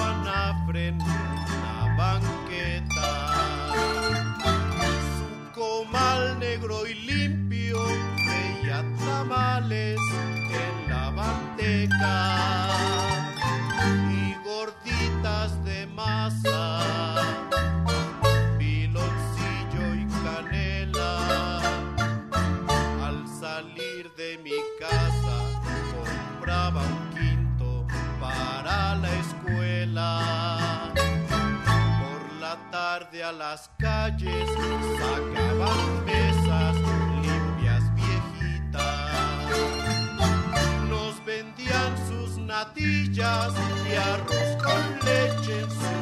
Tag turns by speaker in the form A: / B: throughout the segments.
A: anafre en una banqueta. Su comal negro y limpio veía tamales en la bandeja y gorditas de masa. A las calles sacaban mesas limpias viejitas. Nos vendían sus natillas y arroz con leche en sus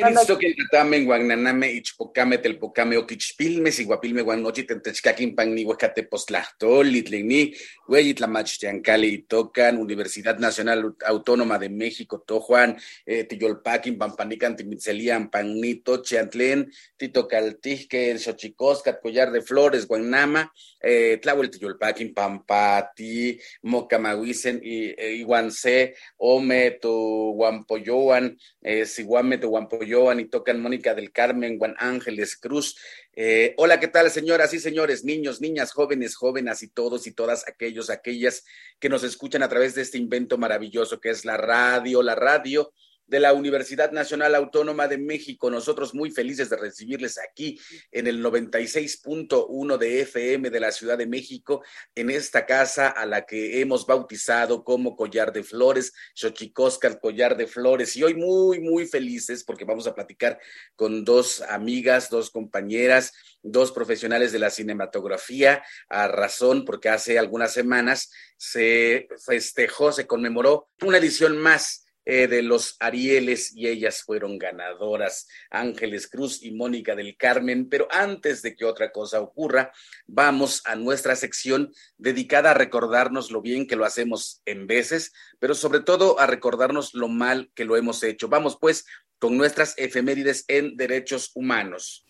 B: Kenitzoque, Tatame, Guananame, Ichpocame, Telpocame, Oquichpilme, Siguapilme, Guanochi, Tentechcaquin, Pagni, Huescate, Postlachtol, Itlení, Hueyitlamach, Tiancale, Itocan, Universidad Nacional Autónoma de México, Tojuan, eh, Tiyolpaquin, Pampanican, Timitzelian, Pagnito, Chiantlen, Titocaltijque, Xochicoscat, Collar de Flores, Guanama, eh, Tlahuel, Tiyolpaquin, Pampati, Mocamahuicen, y eh, Iguancé, Ome, Tu Guampoyoan, eh, Siguame, Tu Guampoyoan, y tocan Mónica del Carmen, Juan Ángeles Cruz. Eh, hola, ¿qué tal, señoras y señores, niños, niñas, jóvenes, jóvenes y todos y todas aquellos, aquellas que nos escuchan a través de este invento maravilloso que es la radio, la radio de la Universidad Nacional Autónoma de México. Nosotros muy felices de recibirles aquí en el 96.1 de FM de la Ciudad de México, en esta casa a la que hemos bautizado como Collar de Flores, Xochicóscar Collar de Flores. Y hoy muy, muy felices porque vamos a platicar con dos amigas, dos compañeras, dos profesionales de la cinematografía, a razón porque hace algunas semanas se festejó, se conmemoró una edición más eh, de los Arieles y ellas fueron ganadoras, Ángeles Cruz y Mónica del Carmen. Pero antes de que otra cosa ocurra, vamos a nuestra sección dedicada a recordarnos lo bien que lo hacemos en veces, pero sobre todo a recordarnos lo mal que lo hemos hecho. Vamos pues con nuestras efemérides en derechos humanos.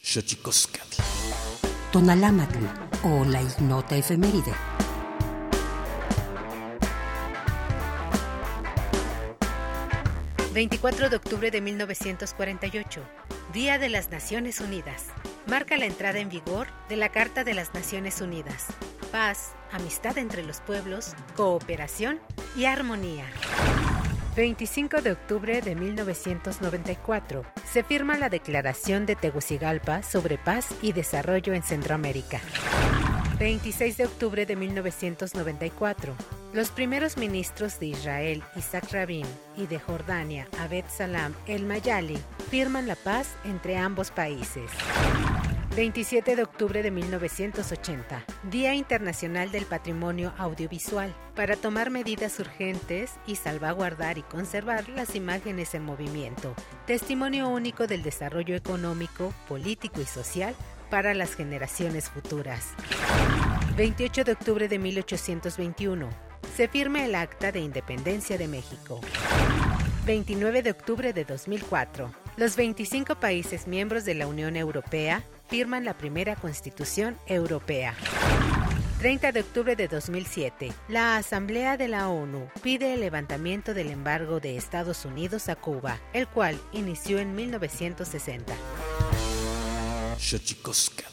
C: Tonalámatl o la ignota efeméride.
D: ...24 de octubre de 1948... ...Día de las Naciones Unidas... ...marca la entrada en vigor de la Carta de las Naciones Unidas... ...paz, amistad entre los pueblos... ...cooperación y armonía... 25 de octubre de 1994 se firma la Declaración de Tegucigalpa sobre paz y desarrollo en Centroamérica. 26 de octubre de 1994. Los primeros ministros de Israel, Isaac Rabin, y de Jordania, Abed Salam El Mayali, firman la paz entre ambos países. 27 de octubre de 1980, Día Internacional del Patrimonio Audiovisual, para tomar medidas urgentes y salvaguardar y conservar las imágenes en movimiento, testimonio único del desarrollo económico, político y social para las generaciones futuras. 28 de octubre de 1821, se firma el Acta de Independencia de México. 29 de octubre de 2004, los 25 países miembros de la Unión Europea firman la primera Constitución Europea. 30 de octubre de 2007, la Asamblea de la ONU pide el levantamiento del embargo de Estados Unidos a Cuba, el cual inició en 1960.
B: Como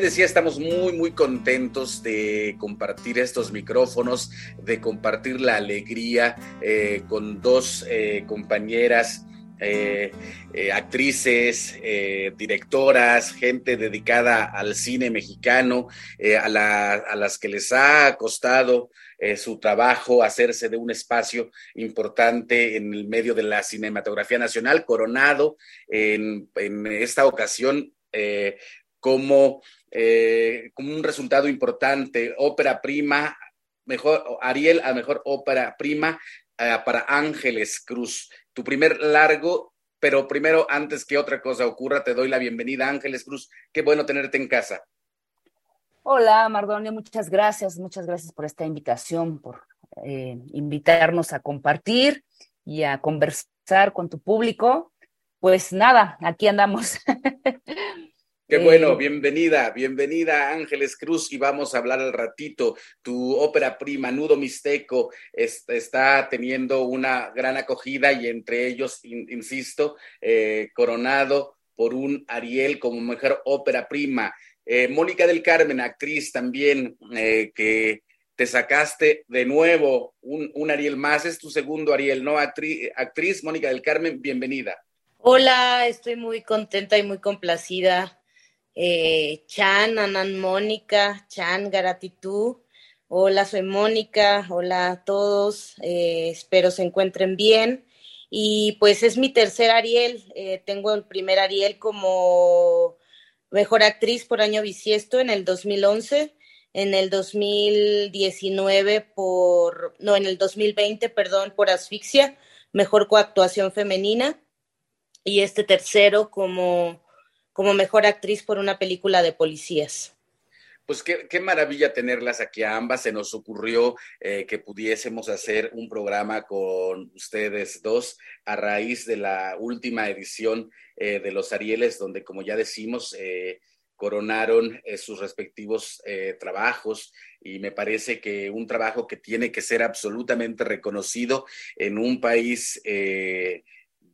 B: decía, estamos muy, muy contentos de compartir estos micrófonos, de compartir la alegría eh, con dos eh, compañeras. Eh, actrices, directoras, gente dedicada al cine mexicano, a, las que les ha costado su trabajo hacerse de un espacio importante en el medio de la cinematografía nacional, coronado en esta ocasión como, eh, como un resultado importante, ópera prima, mejor, Ariel a mejor ópera prima eh, para Ángeles Cruz. Tu primer largo, pero primero, antes que otra cosa ocurra, te doy la bienvenida, Ángeles Cruz. Qué bueno tenerte en casa.
E: Hola, Mardonio, muchas gracias, muchas gracias por esta invitación, por eh, invitarnos a compartir y a conversar con tu público. Pues nada, aquí andamos.
B: Qué bueno, bienvenida, bienvenida Ángeles Cruz y vamos a hablar al ratito. Tu ópera prima, Nudo Mixteco, está teniendo una gran acogida y entre ellos, insisto, eh, coronado por un Ariel como mejor ópera prima. Eh, Mónica del Carmen, actriz también, eh, que te sacaste de nuevo un, un, Ariel más, es tu segundo Ariel, ¿no? Actriz, actriz Mónica del Carmen, bienvenida.
F: Hola, estoy muy contenta y muy complacida eh, Chan, Anan Mónica, Chan, Garatitú. Hola, soy Mónica. Hola a todos. Eh, espero se encuentren bien. Y pues es mi tercer Ariel. Eh, tengo el primer Ariel como mejor actriz por año bisiesto en el 2011. En el 2019 por, no, en el 2020, perdón, por asfixia, mejor coactuación femenina. Y este tercero como como mejor actriz por una película de policías.
B: Pues qué, maravilla tenerlas aquí a ambas. Se nos ocurrió eh, que pudiésemos hacer un programa con ustedes dos a raíz de la última edición eh, de los Arieles, donde, como ya decimos, eh, coronaron sus respectivos trabajos y me parece que un trabajo que tiene que ser absolutamente reconocido en un país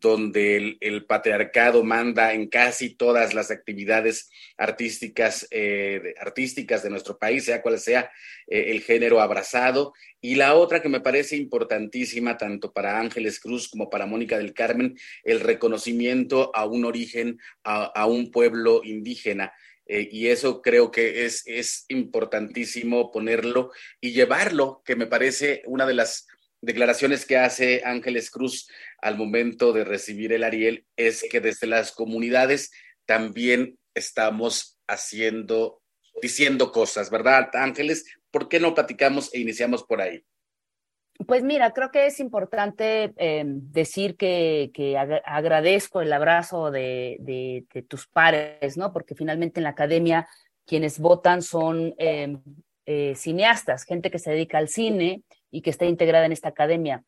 B: donde el, patriarcado manda en casi todas las actividades artísticas, eh, de, artísticas de nuestro país, sea cual sea eh, el género abrazado. Y la otra que me parece importantísima, tanto para Ángeles Cruz como para Mónica del Carmen, el reconocimiento a un origen, a, un pueblo indígena. Eh, y eso creo que es, es importantísimo ponerlo y llevarlo, que me parece una de las declaraciones que hace Ángeles Cruz al momento de recibir el Ariel es que desde las comunidades también estamos haciendo, diciendo cosas, ¿verdad, Ángeles? ¿Por qué no platicamos e iniciamos por ahí?
E: Pues mira, creo que es importante em, decir que, agradezco el abrazo de, tus pares, ¿no? Porque finalmente en la academia quienes votan son em, eh, cineastas, gente que se dedica al cine, y que está integrada en esta academia.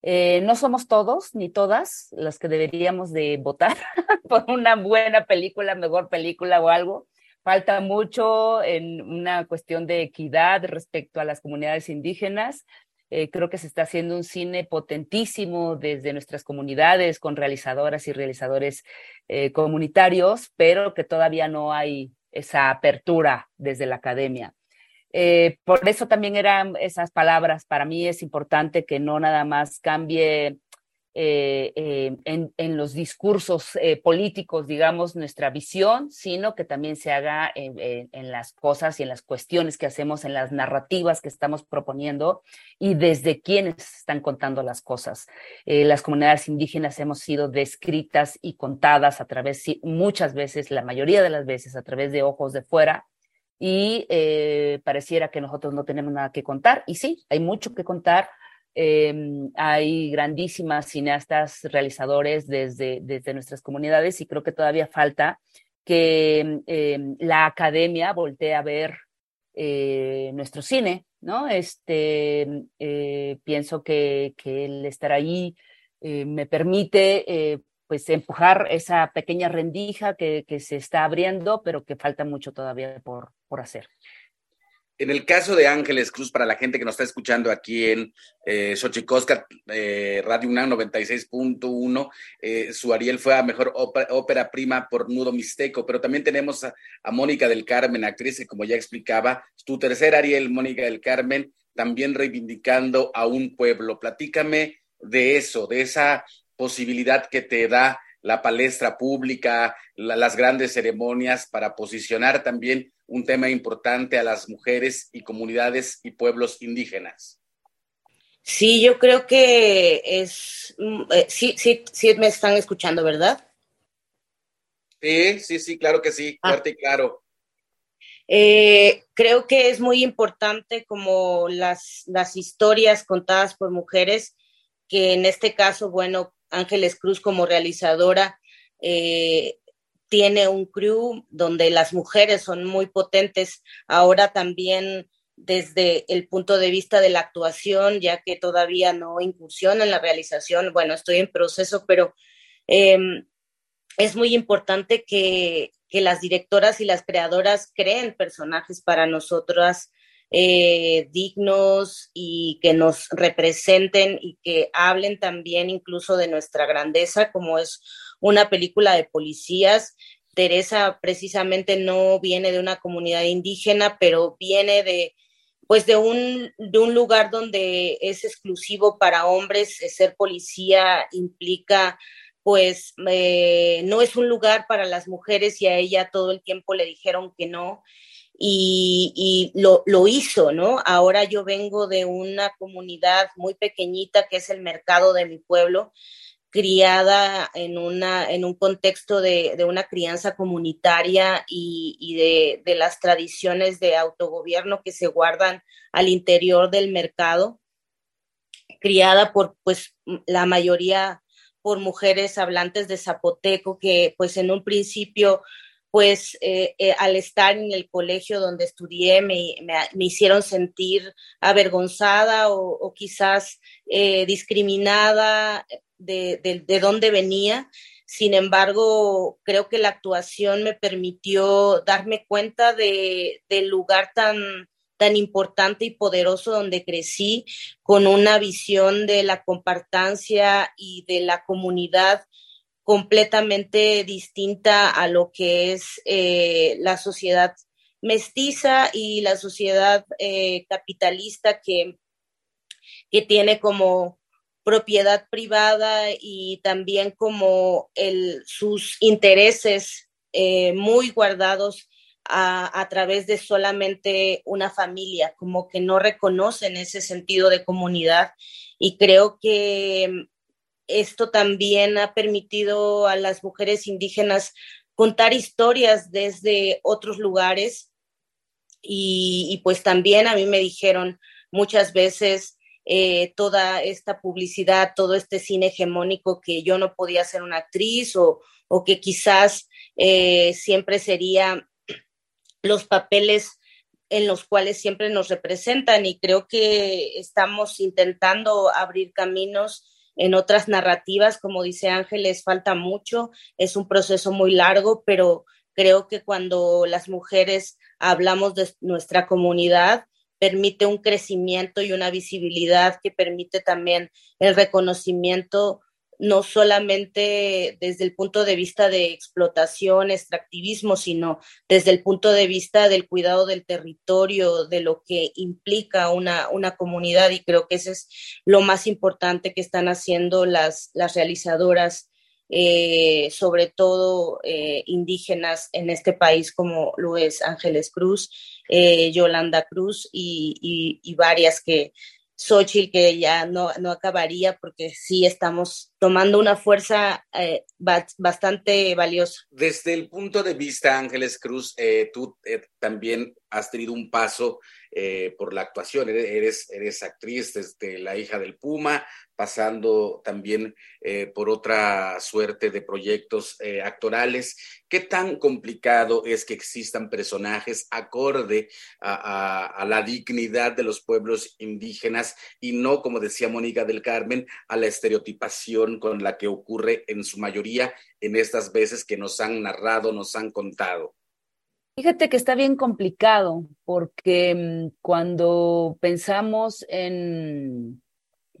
E: Eh, no somos todos ni todas los que deberíamos de votar por una buena película, mejor película o algo. Falta mucho en una cuestión de equidad respecto a las comunidades indígenas. Eh, creo que se está haciendo un cine potentísimo desde nuestras comunidades con realizadoras y realizadores eh, comunitarios, pero que todavía no hay esa apertura desde la academia. Eh, por eso también eran esas palabras. Para mí es importante que no nada más cambie eh, eh, en, los discursos políticos, digamos, nuestra visión, sino que también se haga en, las cosas y en las cuestiones que hacemos, en las narrativas que estamos proponiendo y desde quienes están contando las cosas. las comunidades indígenas hemos sido descritas y contadas a través, muchas veces, la mayoría de las veces, a través de ojos de fuera y eh, pareciera que nosotros no tenemos nada que contar. Y sí, hay mucho que contar. Em, hay grandísimas cineastas, realizadores desde, desde nuestras comunidades y creo que todavía falta que em, la academia voltee a ver eh, nuestro cine, ¿no? Este, eh, pienso que, que, el estar ahí me permite pues empujar esa pequeña rendija que, que, se está abriendo, pero que falta mucho todavía por, por hacer.
B: En el caso de Ángeles Cruz, para la gente que nos está escuchando aquí en eh, Xochicosca, eh, Radio UNAM 96.1, eh, su Ariel fue a mejor ópera, prima por Nudo Mixteco, pero también tenemos a, Mónica del Carmen, actriz, que como ya explicaba, tu tercer Ariel, Mónica del Carmen, también reivindicando a un pueblo. Platícame de eso, de esa posibilidad que te da la palestra pública, las grandes ceremonias para posicionar también un tema importante a las mujeres y comunidades y pueblos indígenas.
F: Sí, yo creo que es, mm, eh, sí, sí, sí me están escuchando, ¿verdad?
B: Sí, sí, sí, claro que sí, ah. fuerte y claro.
F: Eh, creo que es muy importante como las, las historias contadas por mujeres, que en este caso, bueno, Ángeles Cruz como realizadora eh, tiene un crew donde las mujeres son muy potentes. Ahora también desde el punto de vista de la actuación, ya que todavía no incursiona en la realización, bueno, estoy en proceso, pero em, es muy importante que, que, las directoras y las creadoras creen personajes para nosotras eh, dignos y que nos representen y que hablen también incluso de nuestra grandeza, como es una película de policías. Teresa precisamente no viene de una comunidad indígena, pero viene de pues de un, de un lugar donde es exclusivo para hombres, ser policía implica pues eh, no es un lugar para las mujeres y a ella todo el tiempo le dijeron que no y, lo, lo, hizo, ¿no? Ahora yo vengo de una comunidad muy pequeñita que es el mercado de mi pueblo, criada en, una, en un contexto de, de una crianza comunitaria y, y de, de, las tradiciones de autogobierno que se guardan al interior del mercado, criada por pues la mayoría por mujeres hablantes de zapoteco que pues en un principio pues eh, eh, al estar en el colegio donde estudié me, me, hicieron sentir avergonzada o, quizás eh, discriminada de, de, de, dónde venía. Sin embargo, creo que la actuación me permitió darme cuenta de, del lugar tan, tan importante y poderoso donde crecí, con una visión de la compartancia y de la comunidad completamente distinta a lo que es eh, la sociedad mestiza y la sociedad eh, capitalista que, que tiene como propiedad privada y también como el, sus intereses eh, muy guardados a, a, través de solamente una familia, como que no reconocen ese sentido de comunidad. Y creo que esto también ha permitido a las mujeres indígenas contar historias desde otros lugares. Y, pues también a mí me dijeron muchas veces eh, toda esta publicidad, todo este cine hegemónico que yo no podía ser una actriz o, o que quizás eh, siempre sería los papeles en los cuales siempre nos representan. Y creo que estamos intentando abrir caminos en otras narrativas, como dice Ángeles, falta mucho, es un proceso muy largo, pero creo que cuando las mujeres hablamos de nuestra comunidad, permite un crecimiento y una visibilidad que permite también el reconocimiento no solamente desde el punto de vista de explotación, extractivismo, sino desde el punto de vista del cuidado del territorio, de lo que implica una, una comunidad. Y creo que eso es lo más importante que están haciendo las, las realizadoras, eh, sobre todo eh, indígenas en este país, como lo es Ángeles Cruz, eh, Yolanda Cruz y, y varias que Xochitl que ya no, no acabaría porque sí estamos tomando una fuerza eh, bastante valiosa.
B: Desde el punto de vista, Ángeles Cruz, eh, tú eh, también has tenido un paso por la actuación, eres, eres actriz desde La hija del Puma, pasando también eh, por otra suerte de proyectos eh, actorales. ¿Qué tan complicado es que existan personajes acorde a, la dignidad de los pueblos indígenas y no, como decía Mónica del Carmen, a la estereotipación con la que ocurre en su mayoría en estas veces que nos han narrado, nos han contado?
E: Fíjate que está bien complicado porque mm, cuando pensamos en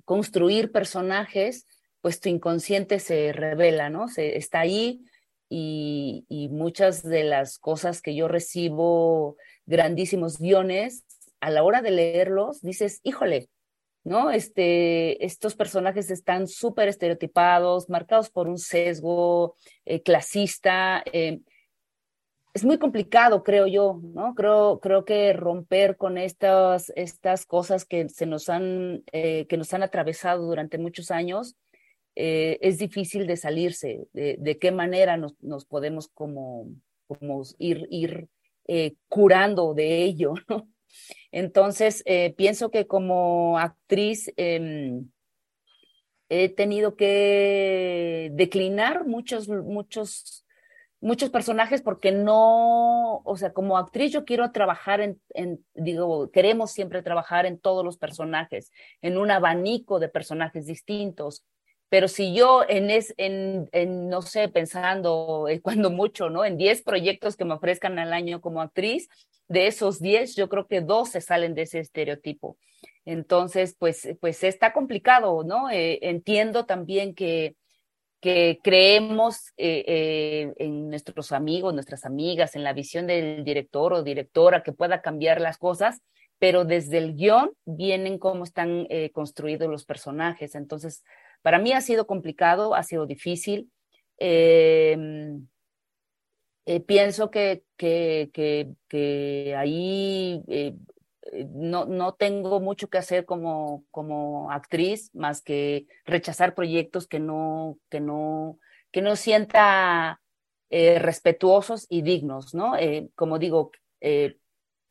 E: construir personajes, pues tu inconsciente se revela, ¿no? Se, está ahí y, muchas de las cosas que yo recibo, grandísimos guiones, a la hora de leerlos, dices, híjole, ¿no? Este, estos personajes están súper estereotipados, marcados por un sesgo eh, clasista. Eh, es muy complicado, creo yo, ¿no? Creo, creo que romper con estas, estas cosas que se nos han, eh, que nos han atravesado durante muchos años, eh, es difícil de salirse. De, qué manera nos, nos, podemos como, como ir, ir eh, curando de ello, ¿no? Entonces, pienso que como actriz em, he tenido que declinar muchos, muchos muchos personajes porque no, o sea, como actriz yo quiero trabajar en, en, digo, queremos siempre trabajar en todos los personajes, en un abanico de personajes distintos. Pero si yo en, es, en, en no sé, pensando eh, cuando mucho, ¿no? En 10 proyectos que me ofrezcan al año como actriz, de esos 10, yo creo que dos se salen de ese estereotipo. Entonces, pues, pues está complicado, ¿no? Eh, entiendo también que, que creemos eh, eh, en nuestros amigos, nuestras amigas, en la visión del director o directora que pueda cambiar las cosas, pero desde el guion vienen cómo están eh, construidos los personajes. Entonces, para mí ha sido complicado, ha sido difícil. Em, pienso que, que, que, que ahí no, no tengo mucho que hacer como, como actriz más que rechazar proyectos que no, que no, que no sienta eh, respetuosos y dignos, ¿no? Eh, como digo,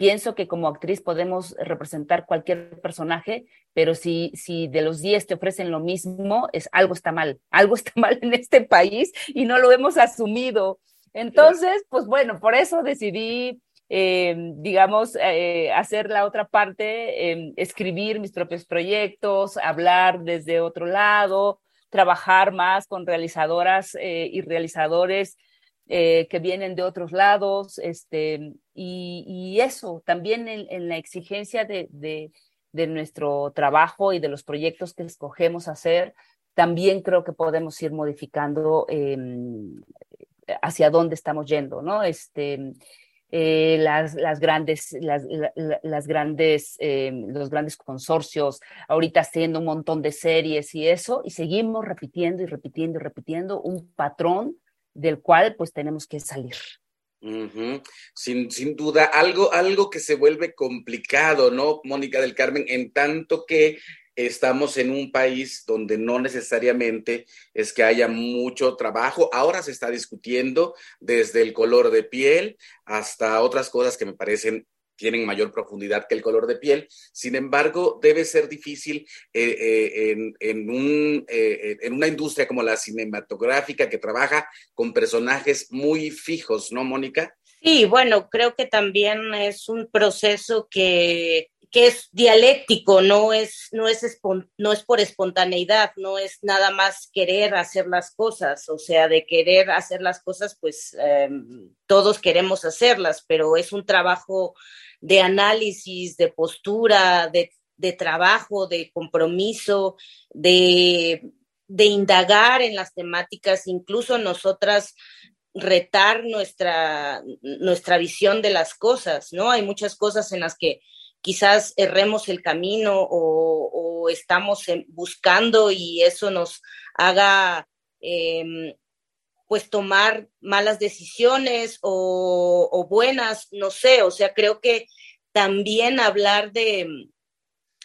E: pienso que como actriz podemos representar cualquier personaje, pero si, si de los 10 te ofrecen lo mismo, es algo está mal, algo está mal en este país y no lo hemos asumido. Entonces, pues bueno, por eso decidí eh, digamos, eh, hacer la otra parte, eh, escribir mis propios proyectos, hablar desde otro lado, trabajar más con realizadoras y realizadores que vienen de otros lados, este, y, eso también en, la exigencia de, de, nuestro trabajo y de los proyectos que escogemos hacer, también creo que podemos ir modificando em, hacia dónde estamos yendo, ¿no? Este, eh, las, las, grandes, las, las grandes, eh, los grandes consorcios, ahorita haciendo un montón de series y eso, y seguimos repitiendo y repitiendo y repitiendo un patrón del cual pues tenemos que salir.
B: sin, sin, duda, algo, algo que se vuelve complicado, ¿no, Mónica del Carmen? En tanto que estamos en un país donde no necesariamente es que haya mucho trabajo. Ahora se está discutiendo desde el color de piel hasta otras cosas que me parecen tienen mayor profundidad que el color de piel. Sin embargo, debe ser difícil eh, eh, en, en, un, eh, en, una industria como la cinematográfica que trabaja con personajes muy fijos, ¿no, Mónica?
F: Sí, bueno, creo que también es un proceso que que es dialéctico, no es, no, es no es por espontaneidad, no es nada más querer hacer las cosas, o sea, de querer hacer las cosas, pues em, todos queremos hacerlas, pero es un trabajo de análisis, de postura, de, de trabajo, de compromiso, de, de indagar en las temáticas, incluso nosotras retar nuestra, nuestra visión de las cosas, ¿no? Hay muchas cosas en las que quizás erremos el camino o, estamos buscando y eso nos haga em, pues tomar malas decisiones o, buenas, no sé, o sea, creo que también hablar de,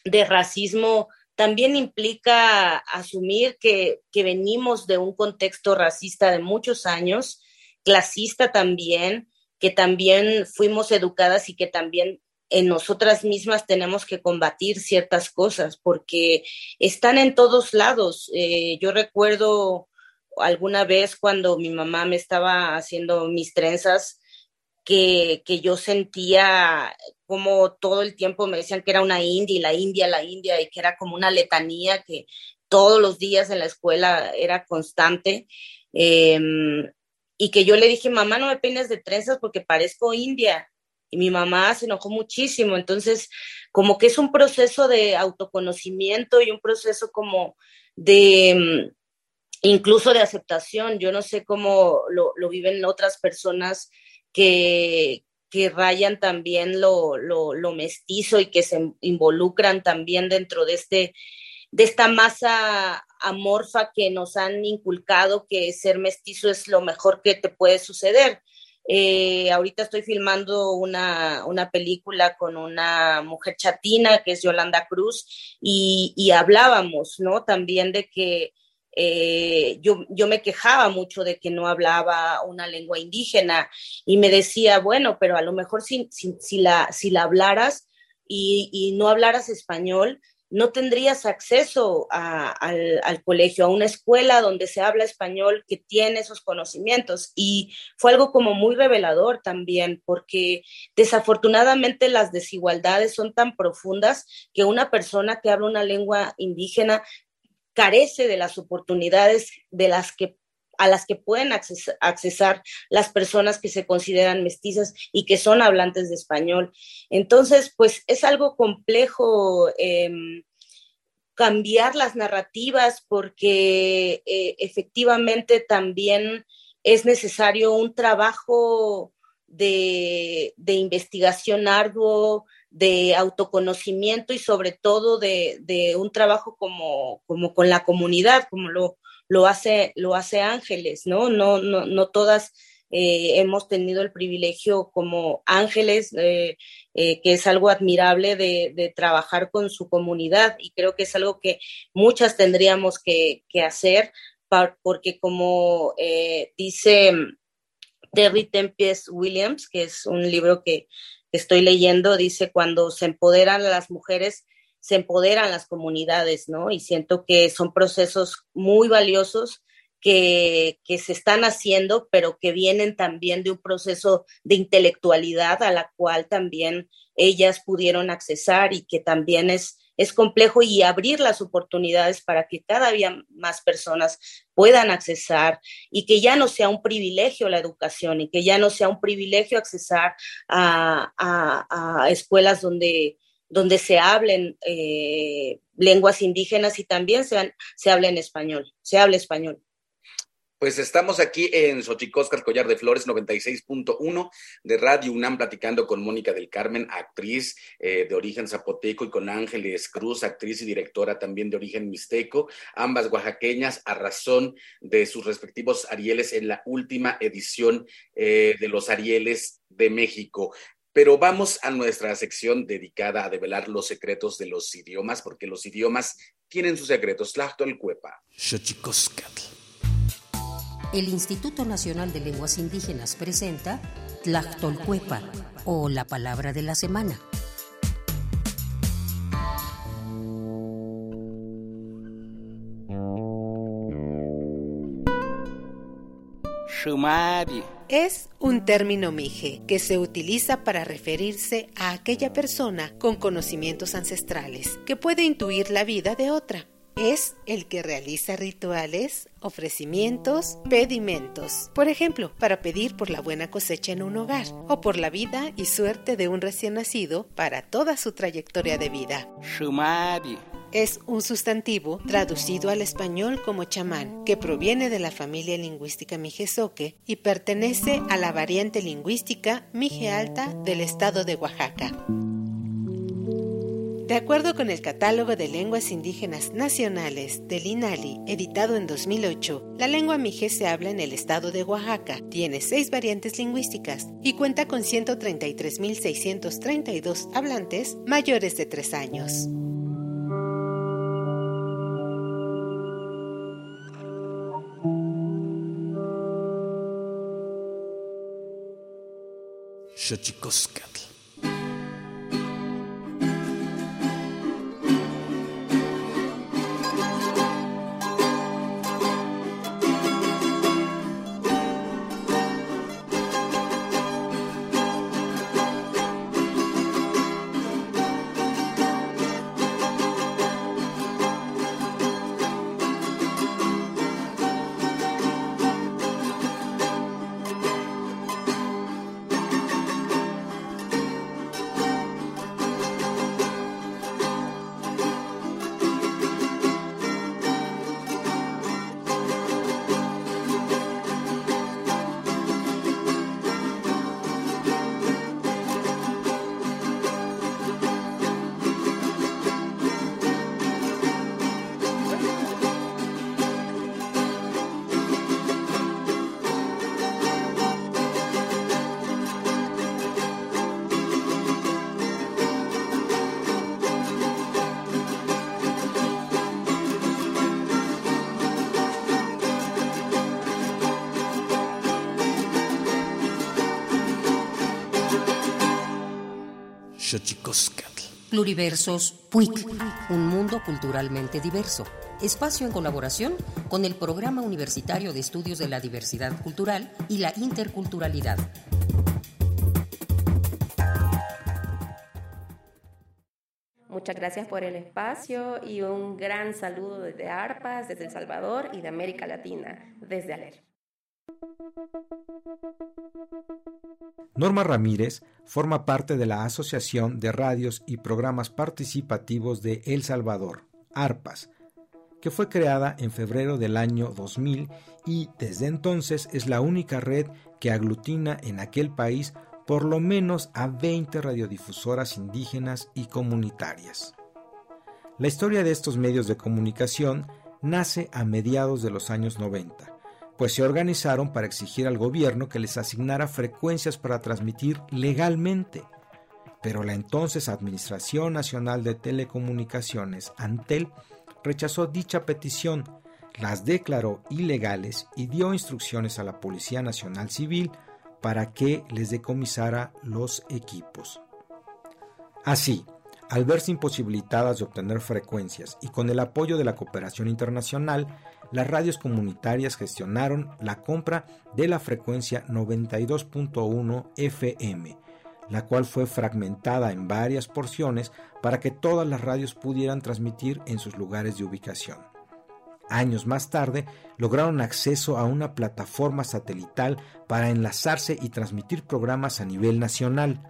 F: de racismo también implica asumir que, que, venimos de un contexto racista de muchos años, clasista también, que también fuimos educadas y que también en nosotras mismas tenemos que combatir ciertas cosas porque están en todos lados. Eh, yo recuerdo alguna vez cuando mi mamá me estaba haciendo mis trenzas, que, que, yo sentía como todo el tiempo me decían que era una india y la India, la India, y que era como una letanía que todos los días en la escuela era constante. Em, y que yo le dije, mamá, no me peines de trenzas porque parezco india y mi mamá se enojó muchísimo. Entonces, como que es un proceso de autoconocimiento y un proceso como de mm, incluso de aceptación. Yo no sé cómo lo, viven otras personas que, que rayan también lo, lo, lo, mestizo y que se involucran también dentro de este de esta masa amorfa que nos han inculcado que ser mestizo es lo mejor que te puede suceder. Eh, ahorita estoy filmando una, una, película con una mujer chatina que es Yolanda Cruz y, hablábamos, ¿no? También de que eh, yo, yo, me quejaba mucho de que no hablaba una lengua indígena y me decía, bueno, pero a lo mejor si, si, la, si la hablaras y, y no hablaras español, no tendrías acceso al, colegio, a una escuela donde se habla español que tiene esos conocimientos. Y fue algo como muy revelador también, porque desafortunadamente las desigualdades son tan profundas que una persona que habla una lengua indígena carece de las oportunidades de las que a las que pueden accesar las personas que se consideran mestizas y que son hablantes de español. Entonces, pues es algo complejo em, cambiar las narrativas porque eh, efectivamente también es necesario un trabajo de, investigación arduo, de autoconocimiento y sobre todo de, un trabajo como, como con la comunidad, como lo, lo hace, lo hace Ángeles, ¿no? No, no, no todas eh, hemos tenido el privilegio como ángeles, eh, eh, que es algo admirable de, trabajar con su comunidad y creo que es algo que muchas tendríamos que, hacer porque como dice Terry Tempest Williams, que es un libro que estoy leyendo, dice, cuando se empoderan las mujeres, se empoderan las comunidades, ¿no? Y siento que son procesos muy valiosos que, que, se están haciendo, pero que vienen también de un proceso de intelectualidad a la cual también ellas pudieron accesar y que también es, es complejo y abrir las oportunidades para que cada día más personas puedan accesar y que ya no sea un privilegio la educación y que ya no sea un privilegio accesar a, a, a escuelas donde donde se hablen eh, lenguas indígenas y también se, hable en español, se hable español.
B: Pues estamos aquí en Xochicóscar Collar de Flores 96.1 de Radio UNAM platicando con Mónica del Carmen, actriz eh, de origen zapoteco, y con Ángeles Cruz, actriz y directora también de origen mixteco, ambas oaxaqueñas a razón de sus respectivos Arieles en la última edición eh, de los Arieles de México. Pero vamos a nuestra sección dedicada a develar los secretos de los idiomas, porque los idiomas tienen sus secretos. Cuepa.
C: El Instituto Nacional de Lenguas Indígenas presenta Tlachtolcuepa o la palabra de la semana.
G: Shumari
D: es un término mije que se utiliza para referirse a aquella persona con conocimientos ancestrales que puede intuir la vida de otra. Es el que realiza rituales, ofrecimientos, pedimentos. Por ejemplo, para pedir por la buena cosecha en un hogar o por la vida y suerte de un recién nacido para toda su trayectoria de vida. Es un sustantivo traducido al español como chamán, que proviene de la familia lingüística mijezoque y pertenece a la variante lingüística mije alta del estado de Oaxaca. De acuerdo con el Catálogo de Lenguas Indígenas Nacionales del INALI, editado en 2008, la lengua mije se habla en el estado de Oaxaca, tiene seis variantes lingüísticas y cuenta con 133.632 hablantes mayores de tres años. Xochikosca.
C: Pluriversos PUIC, un mundo culturalmente diverso. Espacio en colaboración con el Programa Universitario de Estudios de la Diversidad Cultural y la Interculturalidad.
G: Muchas gracias por el espacio y un gran saludo desde ARPAS, desde El Salvador y de América Latina, desde ALER.
H: Norma Ramírez forma parte de la Asociación de Radios y Programas Participativos de El Salvador, ARPAS, que fue creada en febrero del año 2000 y desde entonces es la única red que aglutina en aquel país por lo menos a 20 radiodifusoras indígenas y comunitarias. La historia de estos medios de comunicación nace a mediados de los años 90 pues se organizaron para exigir al gobierno que les asignara frecuencias para transmitir legalmente. Pero la entonces Administración Nacional de Telecomunicaciones, ANTEL, rechazó dicha petición, las declaró ilegales y dio instrucciones a la Policía Nacional Civil para que les decomisara los equipos. Así, al verse imposibilitadas de obtener frecuencias y con el apoyo de la cooperación internacional, las radios comunitarias gestionaron la compra de la frecuencia 92.1 FM, la cual fue fragmentada en varias porciones para que todas las radios pudieran transmitir en sus lugares de ubicación. Años más tarde, lograron acceso a una plataforma satelital para enlazarse y transmitir programas a nivel nacional.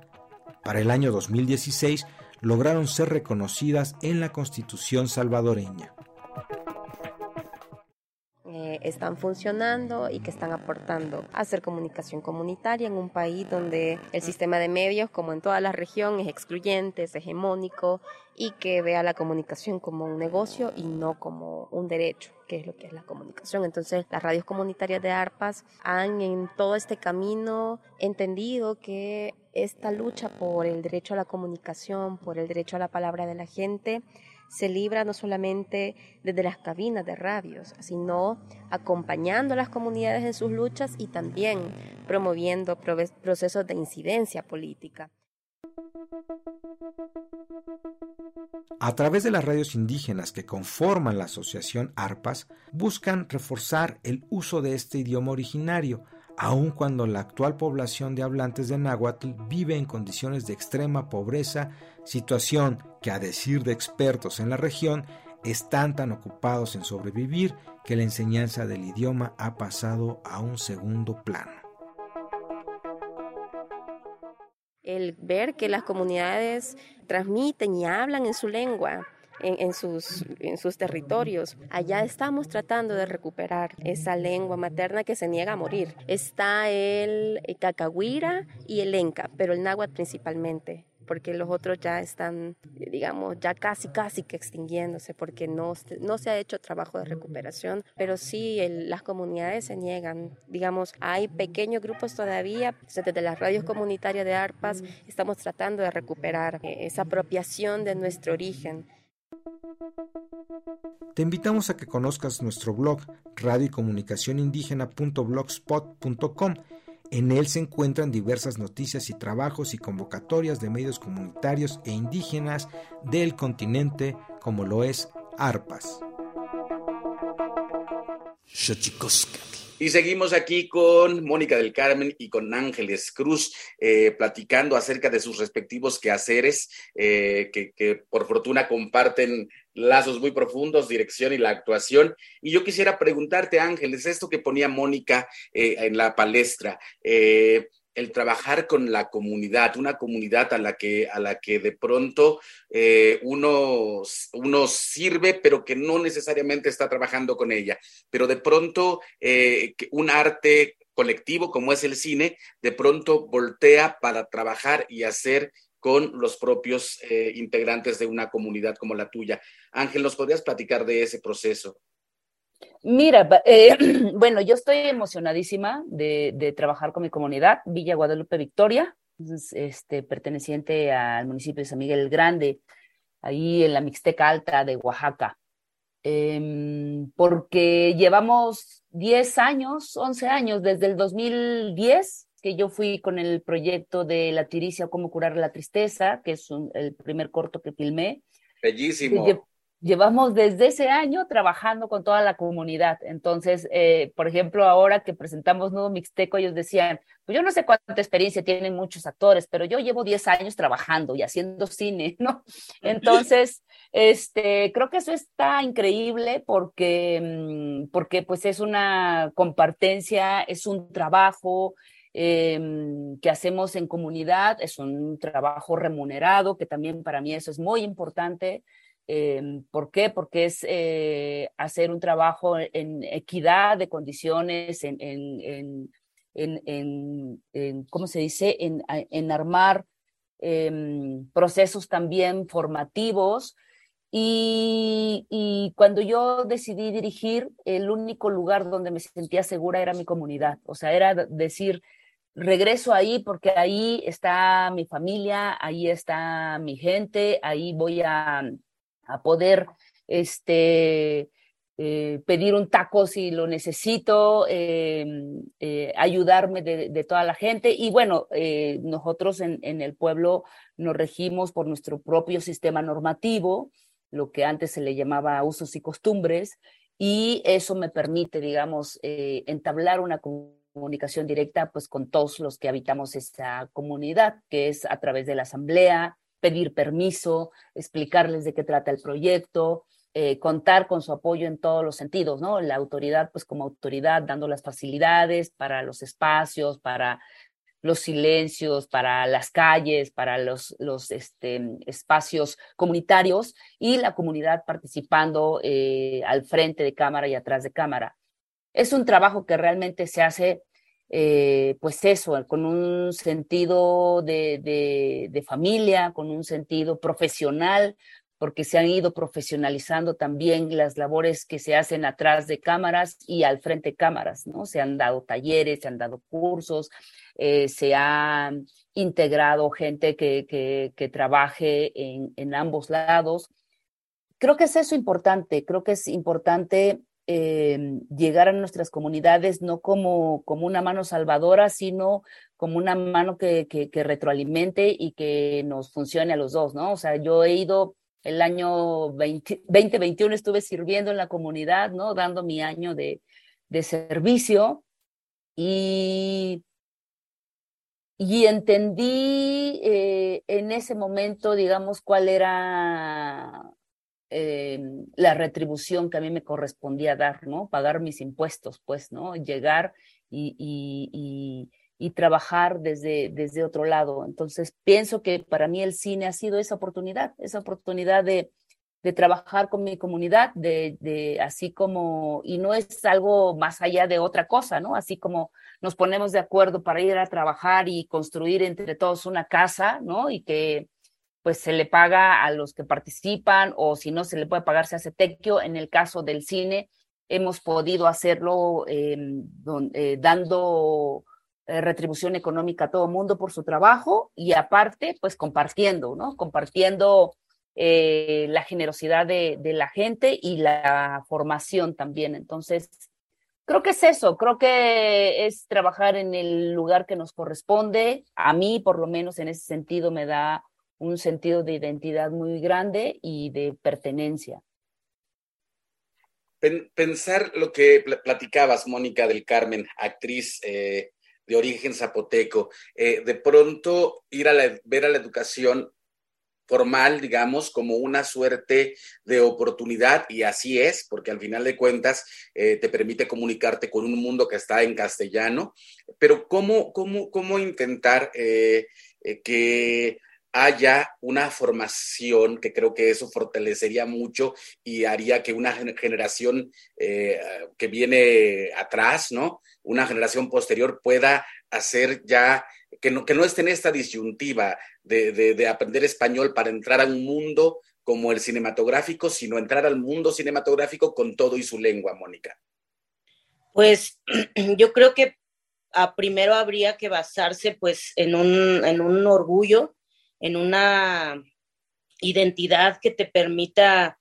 H: Para el año 2016, lograron ser reconocidas en la Constitución salvadoreña.
G: Eh, están funcionando y que están aportando a hacer comunicación comunitaria en un país donde el sistema de medios, como en toda la región, es excluyente, es hegemónico y que vea la comunicación como un negocio y no como un derecho, que es lo que es la comunicación. Entonces, las radios comunitarias de ARPAS han en todo este camino entendido que esta lucha por el derecho a la comunicación, por el derecho a la palabra de la gente, se libra no solamente desde las cabinas de radios, sino acompañando a las comunidades en sus luchas y también promoviendo procesos de incidencia política.
H: A través de las radios indígenas que conforman la asociación ARPAS, buscan reforzar el uso de este idioma originario, aun cuando la actual población de hablantes de náhuatl vive en condiciones de extrema pobreza, situación que a decir de expertos en la región están tan ocupados en sobrevivir que la enseñanza del idioma ha pasado a un segundo plano.
G: El ver que las comunidades transmiten y hablan en su lengua, en, sus, en sus territorios. Allá estamos tratando de recuperar esa lengua materna que se niega a morir. Está el, cacahuira y el enca, pero el náhuatl principalmente porque los otros ya están, digamos, ya casi, casi que extinguiéndose, porque no, no se ha hecho trabajo de recuperación, pero sí las comunidades se niegan. Digamos, hay pequeños grupos todavía, desde las radios comunitarias de ARPAS estamos tratando de recuperar eh, esa apropiación de nuestro origen.
H: Te invitamos a que conozcas nuestro blog radio y comunicación indígena.blogspot.com. En él se encuentran diversas noticias y trabajos y convocatorias de medios comunitarios e indígenas del continente, como lo es ARPAS.
B: Y seguimos aquí con Mónica del Carmen y con Ángeles Cruz, eh, platicando acerca de sus respectivos quehaceres, eh, que, por fortuna comparten lazos muy profundos, dirección y la actuación. Y yo quisiera preguntarte, Ángeles, esto que ponía Mónica eh, en la palestra, el trabajar con la comunidad, una comunidad a la que, a la que de pronto eh, uno, uno, sirve, pero que no necesariamente está trabajando con ella. Pero de pronto eh, un arte colectivo como es el cine, de pronto voltea para trabajar y hacer con los propios eh, integrantes de una comunidad como la tuya. Ángel, ¿nos podrías platicar de ese proceso?
E: Mira, eh, bueno, yo estoy emocionadísima de, trabajar con mi comunidad, Villa Guadalupe Victoria, este, perteneciente al municipio de San Miguel el Grande, ahí en la Mixteca Alta de Oaxaca, em, porque llevamos 10 años, 11 años, desde el 2010 que yo fui con el proyecto de La Tiricia, Cómo curar la tristeza, que es el primer corto que filmé.
B: Bellísimo
E: llevamos desde ese año trabajando con toda la comunidad. Entonces, eh, por ejemplo, ahora que presentamos Nuevo Mixteco, ellos decían, pues yo no sé cuánta experiencia tienen muchos actores, pero yo llevo 10 años trabajando y haciendo cine, ¿no? Entonces, este, creo que eso está increíble porque, mm, porque pues es una compartencia, es un trabajo, em, que hacemos en comunidad, es un trabajo remunerado, que también para mí eso es muy importante. Em, ¿Por qué? Porque es eh, hacer un trabajo en equidad de condiciones, en, en, en, en ¿cómo se dice? En, armar em, procesos también formativos. Y, y, cuando yo decidí dirigir, el único lugar donde me sentía segura era mi comunidad. O sea, era decir, regreso ahí porque ahí está mi familia, ahí está mi gente, ahí voy a a poder este, eh, pedir un taco si lo necesito, em, eh, ayudarme de, toda la gente. Y bueno, eh, nosotros en, el pueblo nos regimos por nuestro propio sistema normativo, lo que antes se le llamaba usos y costumbres, y eso me permite, digamos, entablar una comunicación directa pues con todos los que habitamos esta comunidad, que es a través de la asamblea, pedir permiso, explicarles de qué trata el proyecto, eh, contar con su apoyo en todos los sentidos, ¿no? La autoridad, pues como autoridad, dando las facilidades para los espacios, para los silencios, para las calles, para los, los este, espacios comunitarios y la comunidad participando eh, al frente de cámara y atrás de cámara. Es un trabajo que realmente se hace eh, pues eso, con un sentido de, de, familia, con un sentido profesional, porque se han ido profesionalizando también las labores que se hacen atrás de cámaras y al frente de cámaras, ¿no? Se han dado talleres, se han dado cursos, eh, se ha integrado gente que, que, que trabaje en, en ambos lados. Creo que es eso importante, creo que es importante Em, llegar a nuestras comunidades no como, como una mano salvadora, sino como una mano que, que, retroalimente y que nos funcione a los dos, ¿no? O sea, yo he ido el año 2021, estuve sirviendo en la comunidad, ¿no? Dando mi año de, de servicio y, y entendí eh, en ese momento, digamos, cuál era eh, la retribución que a mí me correspondía dar, ¿no? Pagar mis impuestos, pues, ¿no? Llegar y, y, y, trabajar desde, desde otro lado. Entonces, pienso que para mí el cine ha sido esa oportunidad, esa oportunidad de, de trabajar con mi comunidad, de, de, así como, y no es algo más allá de otra cosa, ¿no? Así como nos ponemos de acuerdo para ir a trabajar y construir entre todos una casa, ¿no? Y que pues se le paga a los que participan o si no se le puede pagar se hace tequio. En el caso del cine hemos podido hacerlo em, eh, dando eh, retribución económica a todo el mundo por su trabajo y aparte pues compartiendo, ¿no? Compartiendo eh, la generosidad de, la gente y la formación también. Entonces, creo que es eso, creo que es trabajar en el lugar que nos corresponde. A mí, por lo menos en ese sentido, me da un sentido de identidad muy grande y de pertenencia.
B: Pensar lo que platicabas, Mónica del Carmen, actriz eh, de origen zapoteco, eh, de pronto ir a ver a la educación formal, digamos, como una suerte de oportunidad, y así es, porque al final de cuentas eh, te permite comunicarte con un mundo que está en castellano, pero ¿cómo, cómo, cómo intentar que haya una formación que creo que eso fortalecería mucho y haría que una generación eh, que viene atrás, ¿no? Una generación posterior pueda hacer ya, que no, que no esté en esta disyuntiva de, de aprender español para entrar a un mundo como el cinematográfico, sino entrar al mundo cinematográfico con todo y su lengua, Mónica.
F: Pues yo creo que a primero habría que basarse pues en un, en un orgullo en una identidad que te permita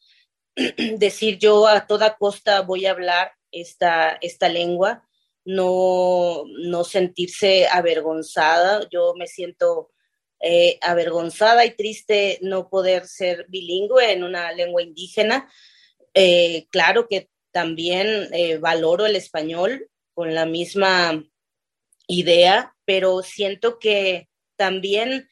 F: decir yo a toda costa voy a hablar esta, esta lengua, no, no sentirse avergonzada. Yo me siento eh, avergonzada y triste no poder ser bilingüe en una lengua indígena. Eh, claro que también eh, valoro el español con la misma idea, pero siento que también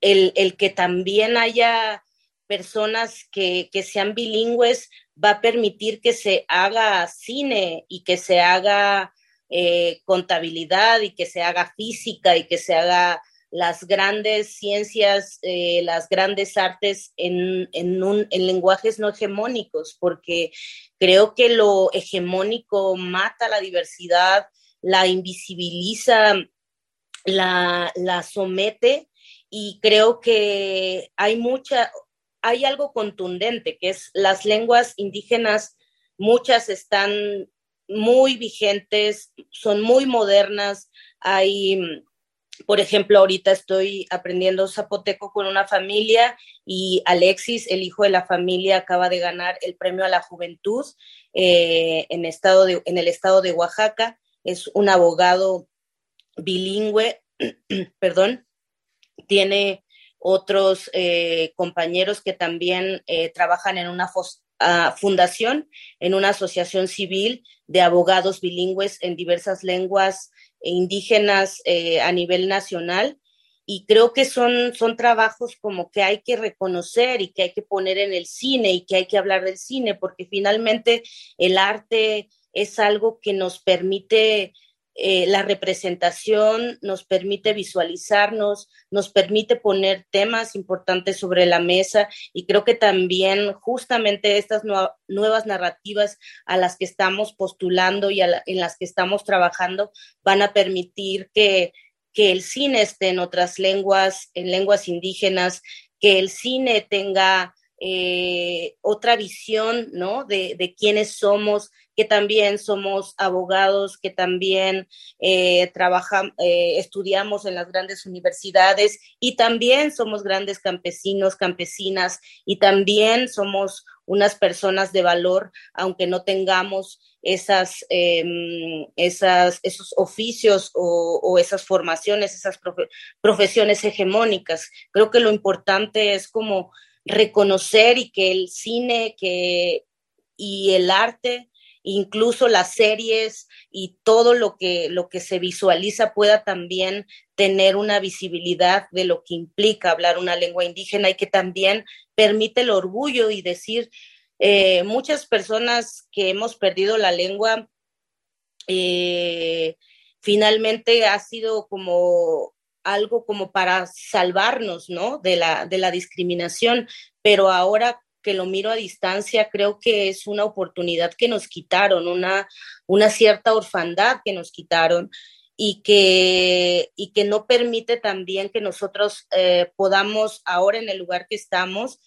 F: el, que también haya personas que, sean bilingües va a permitir que se haga cine y que se haga eh, contabilidad y que se haga física y que se haga las grandes ciencias, eh, las grandes artes en, en, lenguajes no hegemónicos, porque creo que lo hegemónico mata la diversidad, la invisibiliza, la, la somete y creo que hay mucha, hay algo contundente, que es las lenguas indígenas, muchas están muy vigentes, son muy modernas. Hay, por ejemplo, ahorita estoy aprendiendo zapoteco con una familia y Alexis, el hijo de la familia, acaba de ganar el premio a la juventud eh, en, estado en el estado de Oaxaca. Es un abogado bilingüe, perdón, tiene otros eh, compañeros que también eh, trabajan en una ah, fundación, en una asociación civil de abogados bilingües en diversas lenguas indígenas eh, a nivel nacional. Y creo que son, son trabajos como que hay que reconocer y que hay que poner en el cine y que hay que hablar del cine, porque finalmente el arte es algo que nos permite eh, la representación nos permite visualizarnos, nos permite poner temas importantes sobre la mesa y creo que también justamente estas nuevas narrativas a las que estamos postulando y en las que estamos trabajando van a permitir que, que el cine esté en otras lenguas, en lenguas indígenas, que el cine tenga eh, otra visión, ¿no? De, quiénes somos, que también somos abogados, que también eh, trabajamos, eh, estudiamos en las grandes universidades y también somos grandes campesinos, campesinas y también somos unas personas de valor, aunque no tengamos esas, em, esas esos oficios o, o, esas formaciones, esas profesiones hegemónicas. Creo que lo importante es como reconocer y que el cine que, y el arte incluso las series y todo lo que, lo que se visualiza pueda también tener una visibilidad de lo que implica hablar una lengua indígena y que también permite el orgullo y decir, eh, muchas personas que hemos perdido la lengua, eh, finalmente ha sido como algo como para salvarnos, ¿no? De la, de la discriminación, pero ahora que lo miro a distancia, creo que es una oportunidad que nos quitaron, una, una cierta orfandad que nos quitaron y que, y que no permite también que nosotros eh, podamos ahora en el lugar que estamos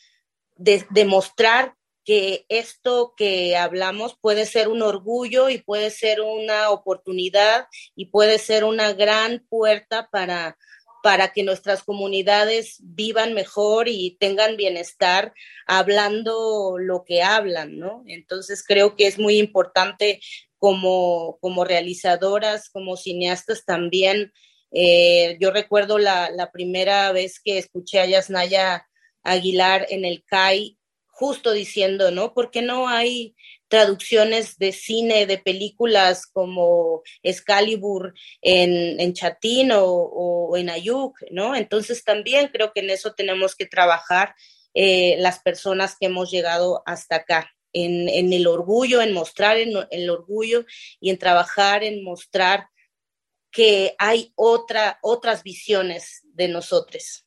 F: demostrar que esto que hablamos puede ser un orgullo y puede ser una oportunidad y puede ser una gran puerta para, para que nuestras comunidades vivan mejor y tengan bienestar hablando lo que hablan, ¿no? Entonces creo que es muy importante como, como realizadoras, como cineastas también. Eh, yo recuerdo la, la, primera vez que escuché a Yasnaya Aguilar en el CAI justo diciendo, ¿no? Porque no hay traducciones de cine, de películas como Excalibur en, en Chatín o, en Ayuk, ¿no? Entonces también creo que en eso tenemos que trabajar eh, las personas que hemos llegado hasta acá. En, en el orgullo, en mostrar el orgullo y en trabajar en mostrar que hay otra, otras visiones de nosotros.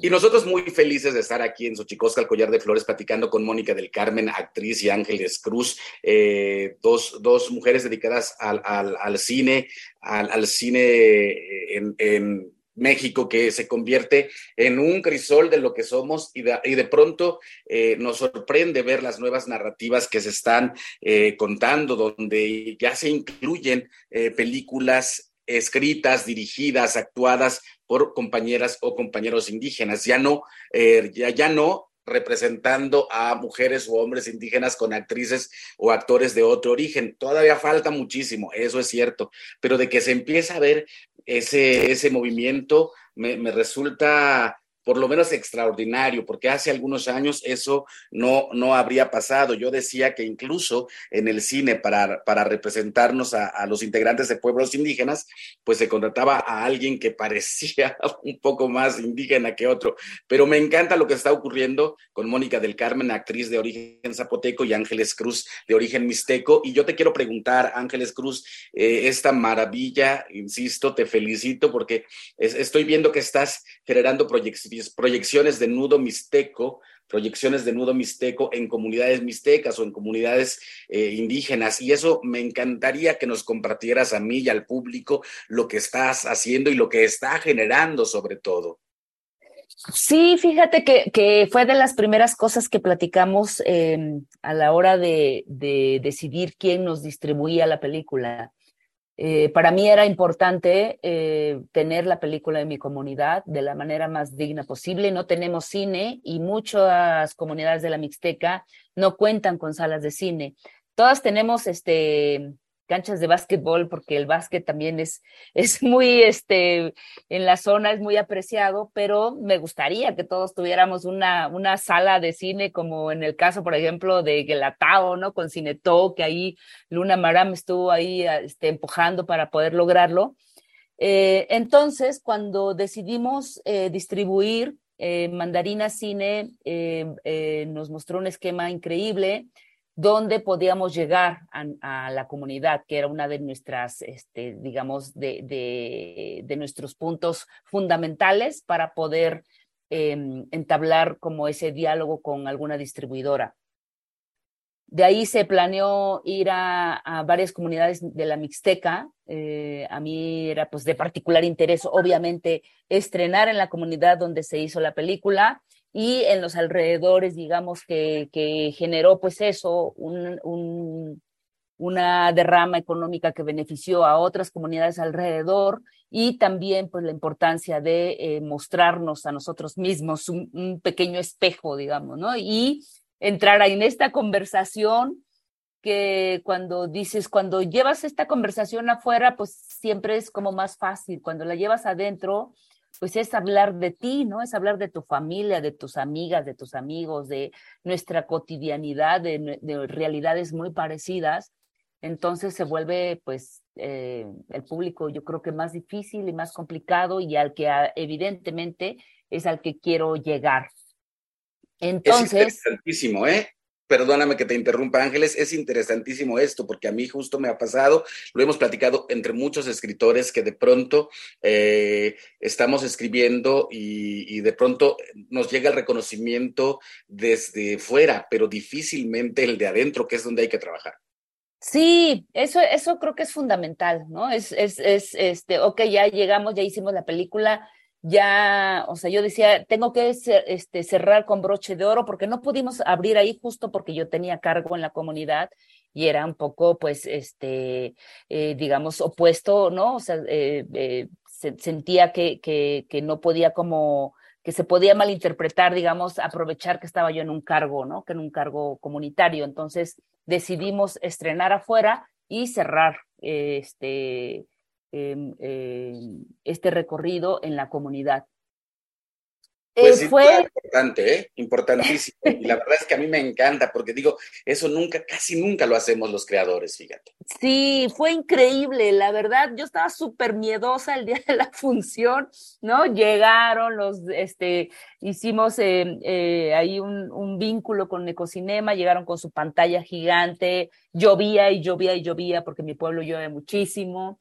B: Y nosotros muy felices de estar aquí en Xochicosca, el Collar de Flores, platicando con Mónica del Carmen, actriz, y Ángeles Cruz, eh, dos, dos, mujeres dedicadas al, al, cine, al, cine eh, en, México, que se convierte en un crisol de lo que somos y de, y de pronto eh, nos sorprende ver las nuevas narrativas que se están contando, donde ya se incluyen películas escritas, dirigidas, actuadas por compañeras o compañeros indígenas, ya no, eh, ya, ya no representando a mujeres o hombres indígenas con actrices o actores de otro origen. Todavía falta muchísimo, eso es cierto, pero de que se empieza a ver ese, ese movimiento me, me resulta por lo menos extraordinario, porque hace algunos años eso no, no habría pasado. Yo decía que incluso en el cine, para, para representarnos a, a, los integrantes de pueblos indígenas, pues se contrataba a alguien que parecía un poco más indígena que otro. Pero me encanta lo que está ocurriendo con Mónica del Carmen, actriz de origen zapoteco, y Ángeles Cruz, de origen mixteco. Y yo te quiero preguntar, Ángeles Cruz, eh, esta maravilla, insisto, te felicito porque es, estoy viendo que estás generando proyecciones proyecciones de nudo mixteco, proyecciones de nudo mixteco en comunidades mixtecas o en comunidades eh, indígenas. Y eso me encantaría que nos compartieras a mí y al público lo que estás haciendo y lo que está generando sobre todo.
E: Sí, fíjate que, que fue de las primeras cosas que platicamos eh, a la hora de, de, decidir quién nos distribuía la película. Eh, para mí era importante eh, tener la película en mi comunidad de la manera más digna posible. No tenemos cine y muchas comunidades de la Mixteca no cuentan con salas de cine. Todas tenemos este, canchas de básquetbol, porque el básquet también es, es muy, este, en la zona es muy apreciado, pero me gustaría que todos tuviéramos una, una sala de cine, como en el caso, por ejemplo, de Gelatao, ¿no? Con Cineto, que ahí Luna Maram estuvo ahí este, empujando para poder lograrlo. Eh, entonces, cuando decidimos eh, distribuir eh, Mandarina Cine, nos mostró un esquema increíble dónde podíamos llegar a, la comunidad, que era una de nuestras, este, digamos, de, de, nuestros puntos fundamentales para poder eh, entablar como ese diálogo con alguna distribuidora. De ahí se planeó ir a, a varias comunidades de la Mixteca. Eh, a mí era pues de particular interés, obviamente, estrenar en la comunidad donde se hizo la película y en los alrededores, digamos, que, que generó pues eso, un, un, una derrama económica que benefició a otras comunidades alrededor y también pues la importancia de eh, mostrarnos a nosotros mismos un, un, pequeño espejo, digamos, ¿no? Y entrar ahí en esta conversación que cuando dices, cuando llevas esta conversación afuera, pues siempre es como más fácil, cuando la llevas adentro, pues es hablar de ti, ¿no? Es hablar de tu familia, de tus amigas, de tus amigos, de nuestra cotidianidad, de, realidades muy parecidas. Entonces se vuelve, pues, eh, el público yo creo que más difícil y más complicado y al que ah, evidentemente es al que quiero llegar. Entonces. Es
B: interesantísimo, ¿eh? Perdóname que te interrumpa, Ángeles, es interesantísimo esto, porque a mí justo me ha pasado, lo hemos platicado entre muchos escritores que de pronto eh, estamos escribiendo y, de pronto nos llega el reconocimiento desde fuera, pero difícilmente el de adentro, que es donde hay que trabajar.
E: Sí, eso, eso creo que es fundamental, ¿no? Es, es, es, este, ok, ya llegamos, ya hicimos la película, ya, o sea, yo decía, tengo que este, cerrar con broche de oro porque no pudimos abrir ahí justo porque yo tenía cargo en la comunidad y era un poco, pues, este, eh, digamos, opuesto, ¿no? O sea, eh, eh, sentía que, que, que no podía como, que se podía malinterpretar, digamos, aprovechar que estaba yo en un cargo, ¿no? Que en un cargo comunitario. Entonces decidimos estrenar afuera y cerrar este, este recorrido en la comunidad.
B: Pues eh, fue importante, ¿eh? importantísimo. y la verdad es que a mí me encanta porque digo, eso nunca, casi nunca lo hacemos los creadores, fíjate.
E: Sí, fue increíble, la verdad, yo estaba súper miedosa el día de la función, ¿no? Llegaron los, este, hicimos eh, eh, ahí un, un, vínculo con Ecocinema, llegaron con su pantalla gigante, llovía y llovía y llovía porque mi pueblo llueve muchísimo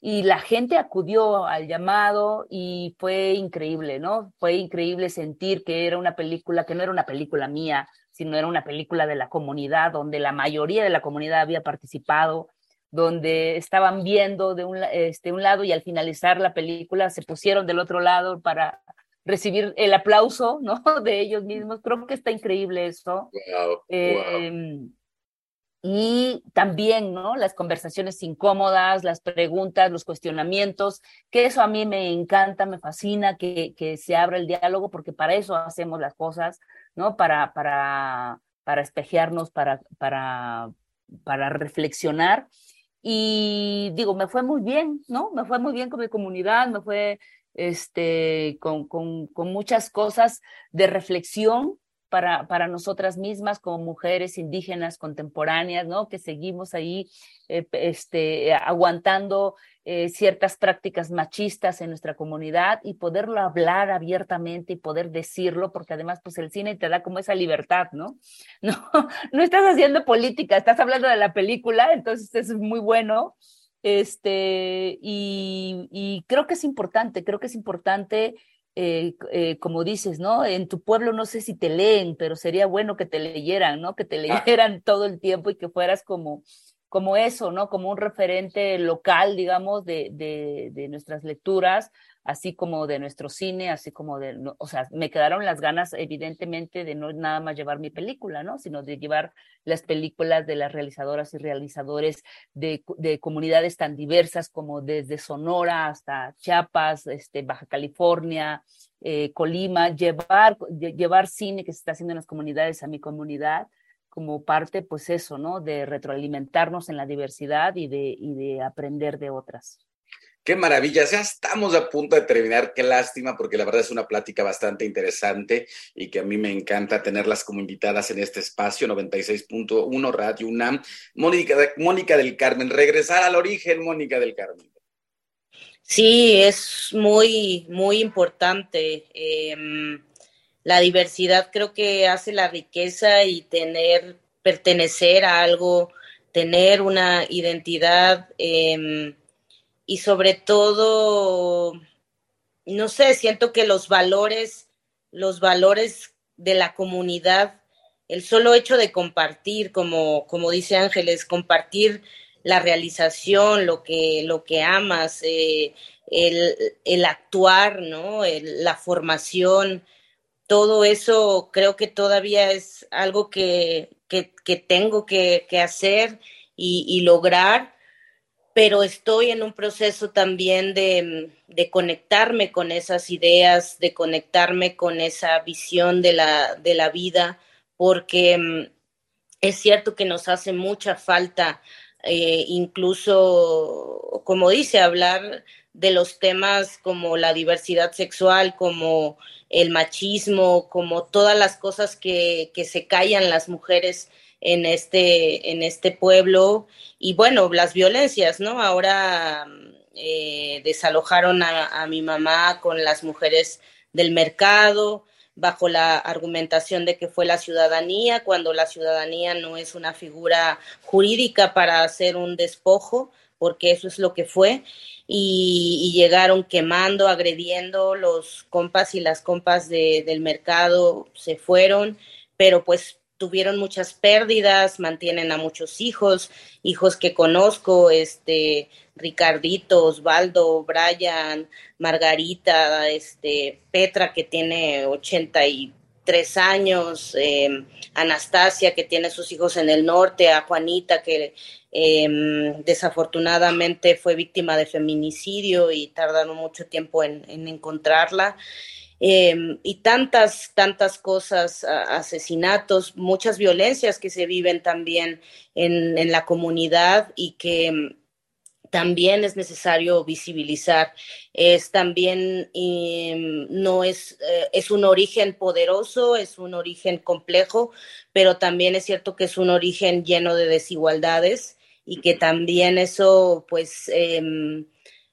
E: y la gente acudió al llamado y fue increíble, ¿no? Fue increíble sentir que era una película, que no era una película mía, sino era una película de la comunidad, donde la mayoría de la comunidad había participado, donde estaban viendo de un, este, un lado y al finalizar la película se pusieron del otro lado para recibir el aplauso, ¿no? De ellos mismos. Creo que está increíble eso. Wow, y también, ¿no? Las conversaciones incómodas, las preguntas, los cuestionamientos, que eso a mí me encanta, me fascina, que, que se abra el diálogo, porque para eso hacemos las cosas, ¿no? Para, para, para espejearnos, para, para, para reflexionar. Y digo, me fue muy bien, ¿no? Me fue muy bien con mi comunidad, me fue este, con, con, con muchas cosas de reflexión para, para nosotras mismas como mujeres indígenas contemporáneas, ¿no? Que seguimos ahí eh, este, aguantando eh, ciertas prácticas machistas en nuestra comunidad y poderlo hablar abiertamente y poder decirlo, porque además pues el cine te da como esa libertad, ¿no? No, no estás haciendo política, estás hablando de la película, entonces es muy bueno. Este, y, y creo que es importante, creo que es importante eh, eh, como dices, ¿no? En tu pueblo no sé si te leen, pero sería bueno que te leyeran, ¿no? Que te leyeran todo el tiempo y que fueras como, como eso, ¿no? Como un referente local, digamos, de, de, de nuestras lecturas, así como de nuestro cine, así como de, o sea, me quedaron las ganas evidentemente de no nada más llevar mi película, ¿no? Sino de llevar las películas de las realizadoras y realizadores de, de comunidades tan diversas como desde Sonora hasta Chiapas, este, Baja California, eh, Colima, llevar, llevar cine que se está haciendo en las comunidades a mi comunidad como parte, pues eso, ¿no? De retroalimentarnos en la diversidad y de, y de aprender de otras.
B: Qué maravilla, ya estamos a punto de terminar, qué lástima, porque la verdad es una plática bastante interesante y que a mí me encanta tenerlas como invitadas en este espacio 96.1 Radio UNAM. Mónica, Mónica del Carmen, regresar al origen, Mónica del Carmen.
F: Sí, es muy, muy importante. Em, la diversidad creo que hace la riqueza y tener, pertenecer a algo, tener una identidad. Eh, y sobre todo, no sé, siento que los valores, los valores de la comunidad, el solo hecho de compartir, como, como dice Ángeles, compartir la realización, lo que, lo que amas, eh, el, el, actuar, ¿no? la formación, todo eso creo que todavía es algo que, que, tengo que, hacer y, lograr pero estoy en un proceso también de, conectarme con esas ideas, de conectarme con esa visión de la, de la vida, porque mm, es cierto que nos hace mucha falta, eh, incluso, como dice, hablar de los temas como la diversidad sexual, como el machismo, como todas las cosas que, que se callan las mujeres en este, en este pueblo y bueno, las violencias, ¿no? Ahora eh, desalojaron a, mi mamá con las mujeres del mercado bajo la argumentación de que fue la ciudadanía, cuando la ciudadanía no es una figura jurídica para hacer un despojo, porque eso es lo que fue y, llegaron quemando, agrediendo, los compas y las compas de, del mercado se fueron, pero pues tuvieron muchas pérdidas, mantienen a muchos hijos, hijos que conozco, este Ricardito, Osvaldo, Brian, Margarita, este Petra que tiene 83 años, eh, Anastasia que tiene sus hijos en el norte, a Juanita que Em, desafortunadamente fue víctima de feminicidio y tardaron mucho tiempo en, encontrarla. Em, y tantas, tantas cosas, asesinatos, muchas violencias que se viven también en, en la comunidad y que em, también es necesario visibilizar. Es también, no es, eh, es un origen poderoso, es un origen complejo, pero también es cierto que es un origen lleno de desigualdades y que también eso pues em,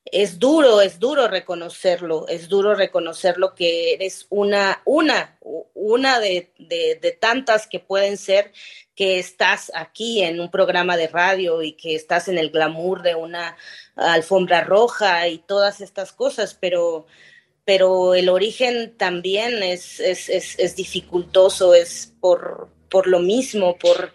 F: es duro, es duro reconocerlo, es duro reconocerlo que eres una, una, una de, de, tantas que pueden ser que estás aquí en un programa de radio y que estás en el glamour de una alfombra roja y todas estas cosas, pero, pero el origen también es, es, es, es dificultoso, es por, por lo mismo, por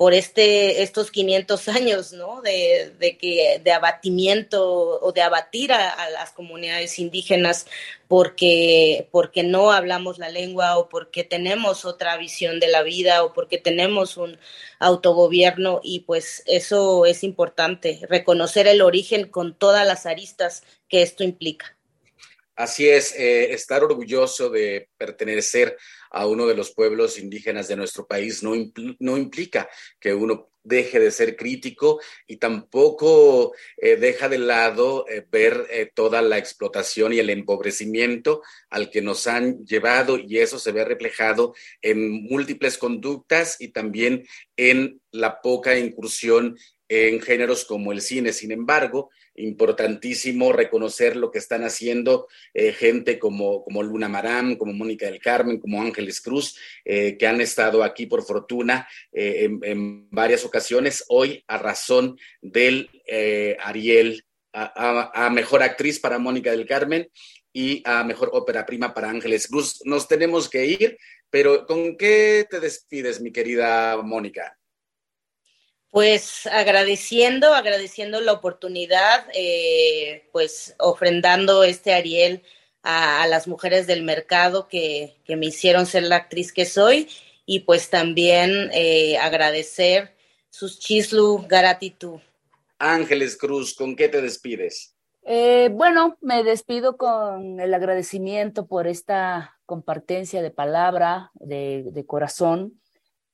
F: por este, estos 500 años, ¿no? De, de que, de abatimiento o de abatir a, las comunidades indígenas porque, porque no hablamos la lengua o porque tenemos otra visión de la vida o porque tenemos un autogobierno y pues eso es importante, reconocer el origen con todas las aristas que esto implica.
B: Así es, eh, estar orgulloso de pertenecer a uno de los pueblos indígenas de nuestro país no, implica que uno deje de ser crítico y tampoco eh, deja de lado eh, ver eh, toda la explotación y el empobrecimiento al que nos han llevado y eso se ve reflejado en múltiples conductas y también en la poca incursión en géneros como el cine. Sin embargo, importantísimo reconocer lo que están haciendo eh, gente como, como Luna Maram, como Mónica del Carmen, como Ángeles Cruz, eh, que han estado aquí por fortuna eh, en, varias ocasiones, hoy a razón del Ariel, a, a, mejor actriz para Mónica del Carmen y a mejor ópera prima para Ángeles Cruz. Nos tenemos que ir, pero ¿con qué te despides, mi querida Mónica?
F: Pues agradeciendo, agradeciendo la oportunidad, eh, pues ofrendando este Ariel a, las mujeres del mercado que, que, me hicieron ser la actriz que soy y pues también eh, agradecer sus chislu gratitud.
B: Ángeles Cruz, ¿con qué te despides?
E: Eh, bueno, me despido con el agradecimiento por esta compartencia de palabra, de, de corazón.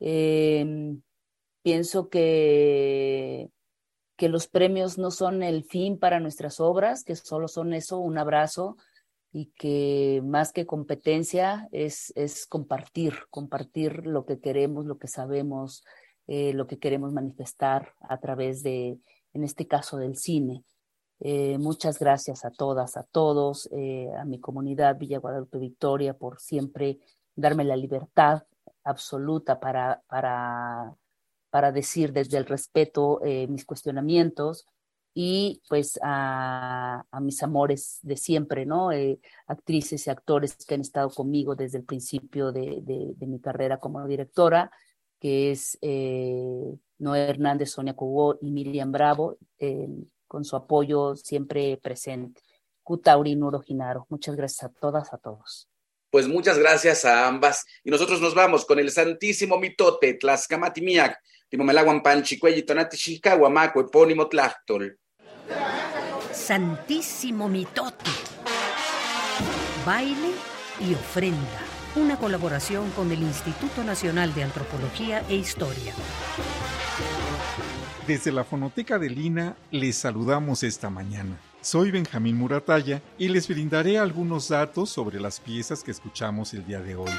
E: Eh, Pienso que, que los premios no son el fin para nuestras obras, que solo son eso, un abrazo, y que más que competencia es, es compartir, compartir lo que queremos, lo que sabemos, eh, lo que queremos manifestar a través de, en este caso, del cine. Eh, muchas gracias a todas, a todos, eh, a mi comunidad Villa Guadalupe Victoria por siempre darme la libertad absoluta para, para para decir desde el respeto eh, mis cuestionamientos y pues a, mis amores de siempre, ¿no? Eh, actrices y actores que han estado conmigo desde el principio de, mi carrera como directora, que es eh, Noé Hernández, Sonia Cubó y Miriam Bravo, con su apoyo siempre presente. Kutauri Nuro Ginaro. Muchas gracias a todas, a todos.
B: Pues muchas gracias a ambas. Y nosotros nos vamos con el santísimo mitote, Tlaxcamatimiac epónimo
C: Santísimo mitote. Baile y ofrenda. Una colaboración con el Instituto Nacional de Antropología e Historia.
I: Desde la Fonoteca de Lina les saludamos esta mañana Soy Benjamín Murataya y les brindaré algunos datos sobre las piezas que escuchamos el día de hoy.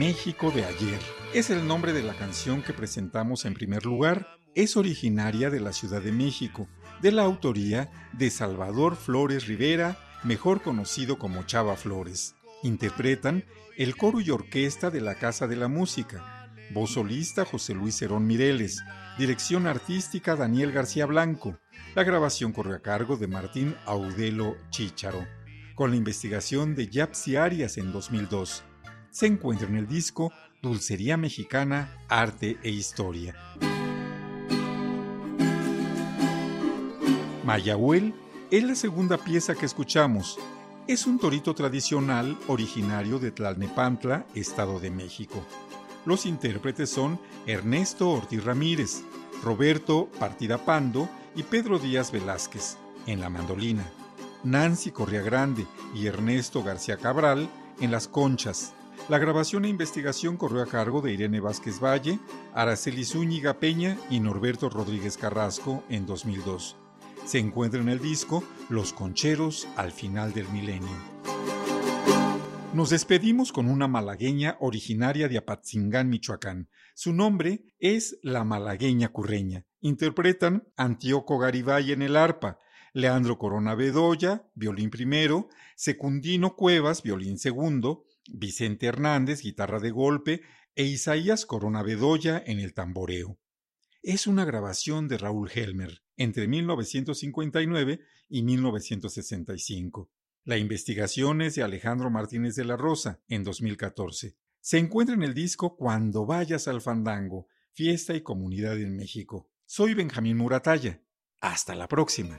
I: México de ayer es el nombre de la canción que presentamos en primer lugar. Es originaria de la Ciudad de México, de la autoría de Salvador Flores Rivera, mejor conocido como Chava Flores. Interpretan el coro y orquesta de la Casa de la Música, Voz solista José Luis Herón Mireles. Dirección artística Daniel García Blanco. La grabación corre a cargo de Martín Audelo Chícharo. Con la investigación de Yapsi Arias en 2002. Se encuentra en el disco Dulcería Mexicana, Arte e Historia. Mayahuel es la segunda pieza que escuchamos. Es un torito tradicional originario de Tlalnepantla, Estado de México. Los intérpretes son Ernesto Ortiz Ramírez, Roberto Partida Pando y Pedro Díaz Velázquez en la mandolina, Nancy Correa Grande y Ernesto García Cabral en las conchas. La grabación e investigación corrió a cargo de Irene Vázquez Valle, Araceli Zúñiga Peña y Norberto Rodríguez Carrasco en 2002. Se encuentra en el disco Los Concheros al final del milenio. Nos despedimos con una malagueña originaria de Apatzingán, Michoacán. Su nombre es la malagueña curreña. Interpretan Antíoco Garibay en el arpa, Leandro Corona Bedoya, violín primero, Secundino Cuevas, violín segundo, Vicente Hernández, guitarra de golpe, e Isaías Corona Bedoya en el tamboreo. Es una grabación de Raúl Helmer entre 1959 y 1965. La investigación es de Alejandro Martínez de la Rosa en 2014. Se encuentra en el disco Cuando vayas al fandango, fiesta y comunidad en México. Soy Benjamín Murataya. Hasta la próxima.